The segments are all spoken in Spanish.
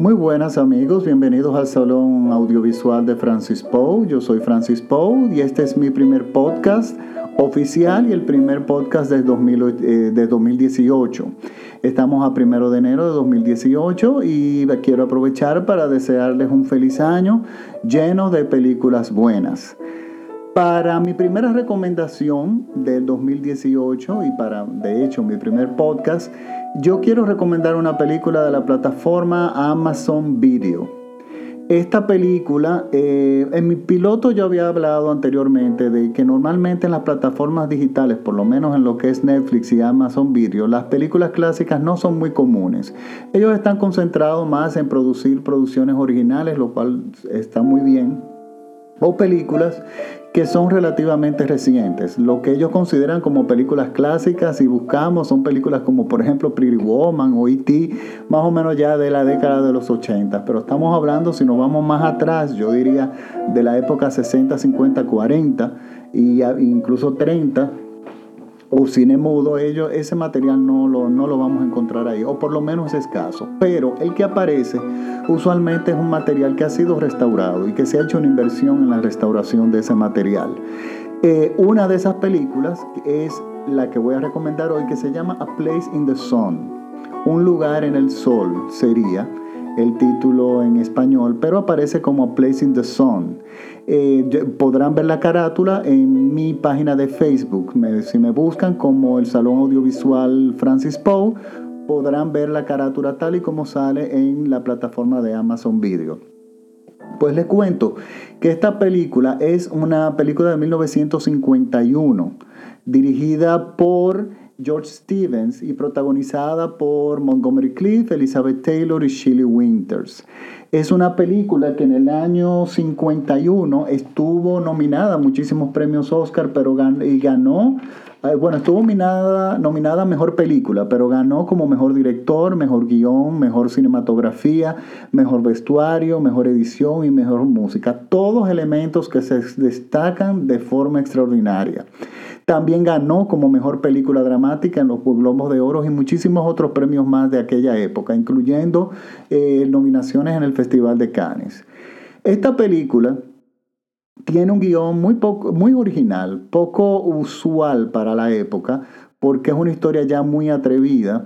Muy buenas amigos, bienvenidos al Salón Audiovisual de Francis Poe. Yo soy Francis Poe y este es mi primer podcast oficial y el primer podcast de, 2018. Eh, Estamos a primero de enero de 2018 y quiero aprovechar para desearles un feliz año lleno de películas buenas. Para mi primera recomendación del 2018 y para, de hecho, mi primer podcast, yo quiero recomendar una película de la plataforma Amazon Video. Esta película, eh, en mi piloto yo había hablado anteriormente de que normalmente en las plataformas digitales, por lo menos en lo que es Netflix y Amazon Video, las películas clásicas no son muy comunes. Ellos están concentrados más en producir producciones originales, lo cual está muy bien, o películas que son relativamente recientes. Lo que ellos consideran como películas clásicas, y buscamos, son películas como por ejemplo Pretty Woman o E.T., más o menos ya de la década de los 80. Pero estamos hablando, si nos vamos más atrás, yo diría de la época 60, 50, 40 e incluso 30 o cine mudo, ellos, ese material no lo, no lo vamos a encontrar ahí, o por lo menos es escaso. Pero el que aparece usualmente es un material que ha sido restaurado y que se ha hecho una inversión en la restauración de ese material. Eh, una de esas películas es la que voy a recomendar hoy, que se llama A Place in the Sun, un lugar en el sol sería el título en español, pero aparece como Place in the Sun. Eh, podrán ver la carátula en mi página de Facebook. si me buscan como el Salón Audiovisual Francis Poe, podrán ver la carátula tal y como sale en la plataforma de Amazon Video. Pues les cuento que esta película es una película de 1951, dirigida por George Stevens y protagonizada por Montgomery Clift, Elizabeth Taylor y Shelley Winters. Es una película que en el año 51 estuvo nominada a muchísimos premios Oscar, pero y ganó, eh, bueno, estuvo nominada, nominada a Mejor Película, pero ganó como Mejor Director, Mejor Guión, Mejor Cinematografía, Mejor Vestuario, Mejor Edición y Mejor Música. Todos elementos que se destacan de forma extraordinaria. También ganó como mejor película dramática en los Globos de Oro y muchísimos otros premios más de aquella época, incluyendo eh, nominaciones en el Festival de Cannes. Esta película tiene un guion muy, poco, muy original, poco usual para la época, porque es una historia ya muy atrevida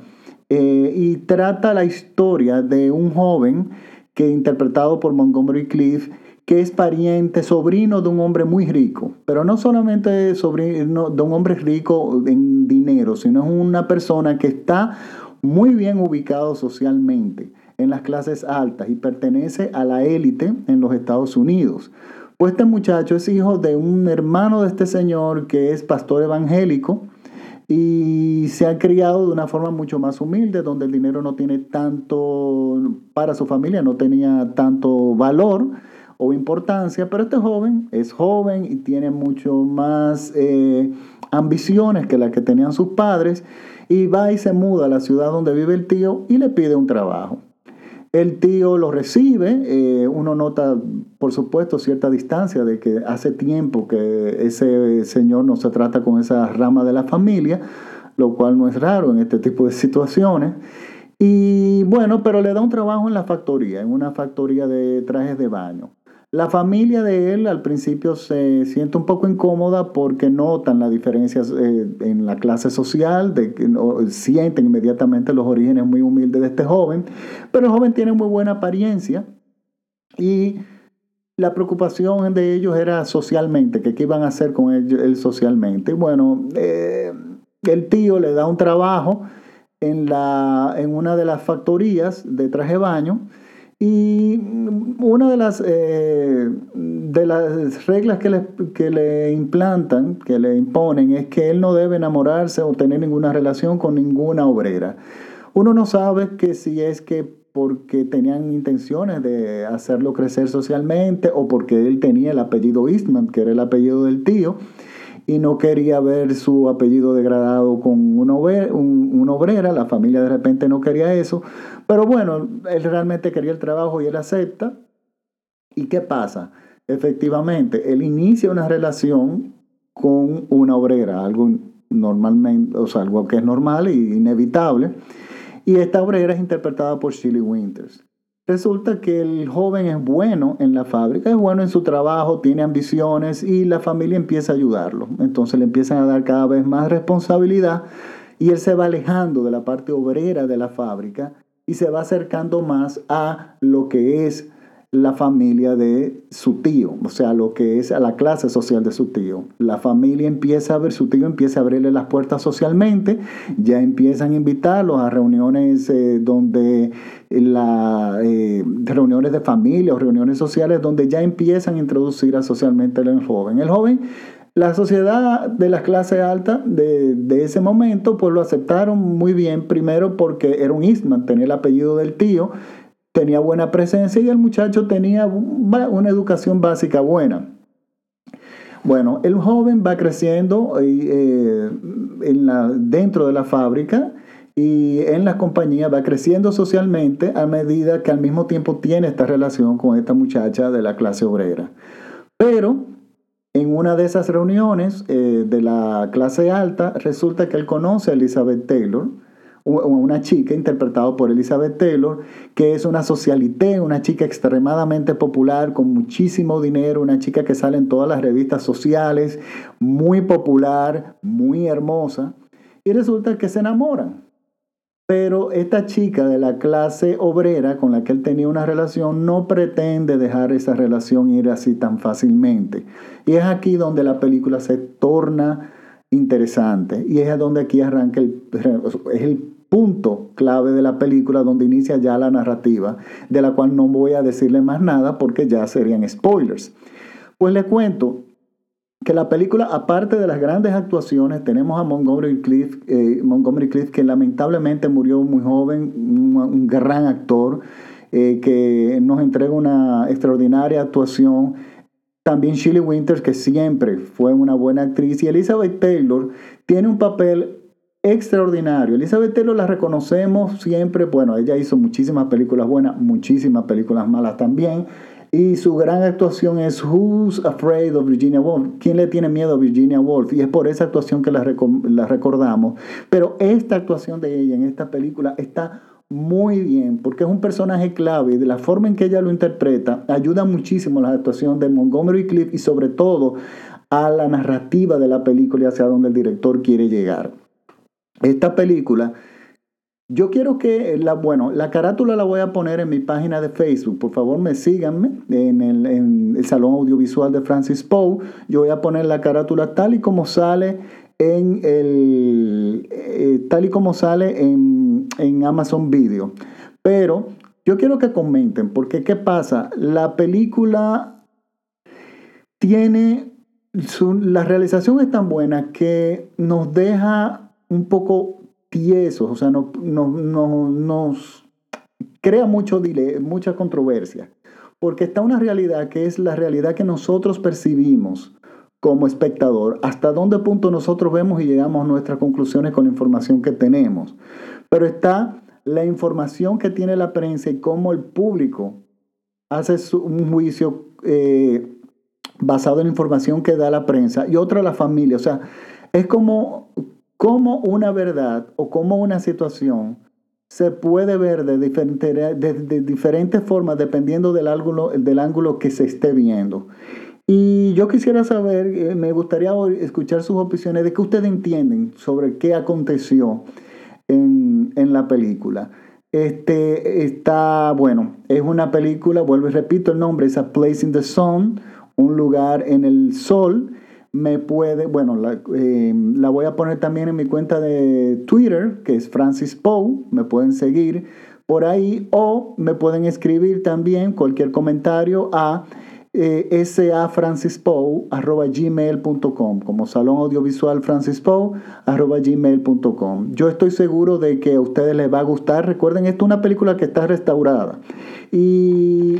eh, y trata la historia de un joven que interpretado por Montgomery Cliff que es pariente, sobrino de un hombre muy rico, pero no solamente sobrino de un hombre rico en dinero, sino es una persona que está muy bien ubicado socialmente en las clases altas y pertenece a la élite en los Estados Unidos. Pues este muchacho es hijo de un hermano de este señor que es pastor evangélico y se ha criado de una forma mucho más humilde, donde el dinero no tiene tanto, para su familia no tenía tanto valor o importancia, pero este joven es joven y tiene mucho más eh, ambiciones que las que tenían sus padres y va y se muda a la ciudad donde vive el tío y le pide un trabajo. El tío lo recibe, eh, uno nota, por supuesto, cierta distancia de que hace tiempo que ese señor no se trata con esa rama de la familia, lo cual no es raro en este tipo de situaciones. Y bueno, pero le da un trabajo en la factoría, en una factoría de trajes de baño. La familia de él al principio se siente un poco incómoda porque notan las diferencias eh, en la clase social, de que sienten inmediatamente los orígenes muy humildes de este joven, pero el joven tiene muy buena apariencia y la preocupación de ellos era socialmente, que qué iban a hacer con él, socialmente. Bueno, eh, el tío le da un trabajo en, en una de las factorías de traje baño y una de las, eh, de las reglas que le, que le implantan, que le imponen, es que él no debe enamorarse o tener ninguna relación con ninguna obrera. Uno no sabe que si es que porque tenían intenciones de hacerlo crecer socialmente o porque él tenía el apellido Eastman, que era el apellido del tío, y no quería ver su apellido degradado con una obrera, la familia de repente no quería eso, pero bueno, él realmente quería el trabajo y él acepta. ¿Y qué pasa? Efectivamente, él inicia una relación con una obrera, algo normalmente, o sea, algo que es normal e inevitable, y esta obrera es interpretada por Shirley Winters. resulta que el joven es bueno en la fábrica, es bueno en su trabajo, tiene ambiciones y la familia empieza a ayudarlo. Entonces le empiezan a dar cada vez más responsabilidad y él se va alejando de la parte obrera de la fábrica y se va acercando más a lo que es la familia de su tío, o sea, lo que es a la clase social de su tío. La familia empieza a ver, su tío empieza a abrirle las puertas socialmente, ya empiezan a invitarlos a reuniones eh, donde la, eh, reuniones de familia o reuniones sociales donde ya empiezan a introducir a socialmente al joven. El joven la sociedad de la clase alta de, de, ese momento pues lo aceptaron muy bien, primero porque era un Eastman, tenía el apellido del tío, tenía buena presencia y el muchacho tenía una educación básica buena. Bueno, el joven va creciendo eh, en la, dentro de la fábrica y en la compañía va creciendo socialmente a medida que al mismo tiempo tiene esta relación con esta muchacha de la clase obrera. Pero en una de esas reuniones eh, de la clase alta resulta que él conoce a Elizabeth Taylor, una chica interpretada por Elizabeth Taylor, que es una socialité, una chica extremadamente popular, con muchísimo dinero, una chica que sale en todas las revistas sociales, muy popular, muy hermosa, y resulta que se enamoran. Pero esta chica de la clase obrera con la que él tenía una relación no pretende dejar esa relación ir así tan fácilmente. Y es aquí donde la película se torna interesante. Y es donde aquí arranca el, es el punto clave de la película donde inicia ya la narrativa, de la cual no voy a decirle más nada porque ya serían spoilers. Pues le cuento que la película, aparte de las grandes actuaciones, tenemos a Montgomery Cliff, eh, Montgomery Cliff que lamentablemente murió muy joven, un, gran actor, eh, que nos entrega una extraordinaria actuación. También Shirley Winters, que siempre fue una buena actriz, y Elizabeth Taylor tiene un papel extraordinario. Elizabeth Taylor la reconocemos siempre, bueno, ella hizo muchísimas películas buenas, muchísimas películas malas también. Y su gran actuación es Who's Afraid of Virginia Woolf? ¿Quién le tiene miedo a Virginia Woolf? Y es por esa actuación que la, la recordamos. Pero esta actuación de ella en esta película está muy bien, porque es un personaje clave y de la forma en que ella lo interpreta ayuda muchísimo a la actuación de Montgomery Cliff y sobre todo a la narrativa de la película y hacia donde el director quiere llegar esta película, yo quiero que, la, bueno, la carátula la voy a poner en mi página de Facebook. Por favor, me síganme en el, Salón Audiovisual de Francis Poe. Yo voy a poner la carátula tal y como sale en el, eh, tal y como sale en, en Amazon Video. Pero yo quiero que comenten, porque ¿qué pasa? La película tiene, su, la realización es tan buena que nos deja un poco tiesos, o sea, no, nos crea mucho delay, mucha controversia, porque está una realidad que es la realidad que nosotros percibimos como espectador, hasta dónde punto nosotros vemos y llegamos a nuestras conclusiones con la información que tenemos. Pero está la información que tiene la prensa y cómo el público hace un juicio eh, basado en la información que da la prensa y otra la familia. O sea, es como cómo una verdad o cómo una situación se puede ver de, de, diferentes formas dependiendo del ángulo, del ángulo que se esté viendo. Y yo quisiera saber, eh, me gustaría escuchar sus opiniones de qué ustedes entienden sobre qué aconteció en, en la película. Este está, bueno, es una película, vuelvo y repito el nombre, es A Place in the Sun, un lugar en el sol me puede, bueno, eh, la, voy a poner también en mi cuenta de Twitter, que es Francis Poe, me pueden seguir por ahí o me pueden escribir también cualquier comentario a eh, safrancispoe.gmail.com como Salón Audiovisual Francis gmail.com. Yo estoy seguro de que a ustedes les va a gustar. Recuerden, esto es una película que está restaurada y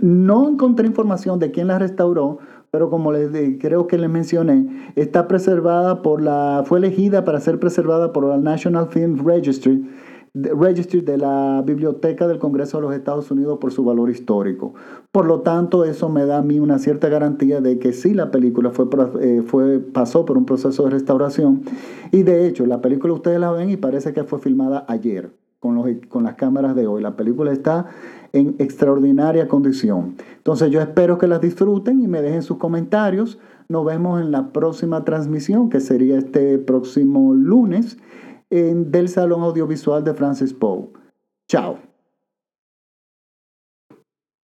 no encontré información de quién la restauró, pero como les creo que les mencioné, está preservada por la, fue elegida para ser preservada por la National Film Registry, Registry de la Biblioteca del Congreso de los Estados Unidos por su valor histórico. Por lo tanto, eso me da a mí una cierta garantía de que sí la película fue, eh, fue, pasó por un proceso de restauración. Y de hecho, la película ustedes la ven y parece que fue filmada ayer. Con, los, con las cámaras de hoy. La película está en extraordinaria condición. Entonces yo espero que las disfruten y me dejen sus comentarios. Nos vemos en la próxima transmisión, que sería este próximo lunes, en, del Salón Audiovisual de Francis Poe. Chao.